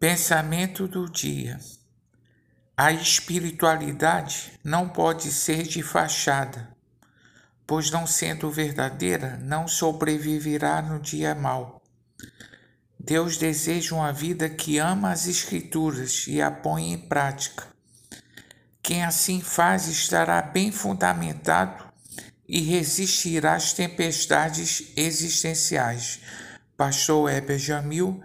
Pensamento do dia. A espiritualidade não pode ser de fachada, pois não sendo verdadeira, não sobreviverá no dia mau. Deus deseja uma vida que ama as Escrituras e a põe em prática. Quem assim faz estará bem fundamentado e resistirá às tempestades existenciais. Pastor Heber Jamil,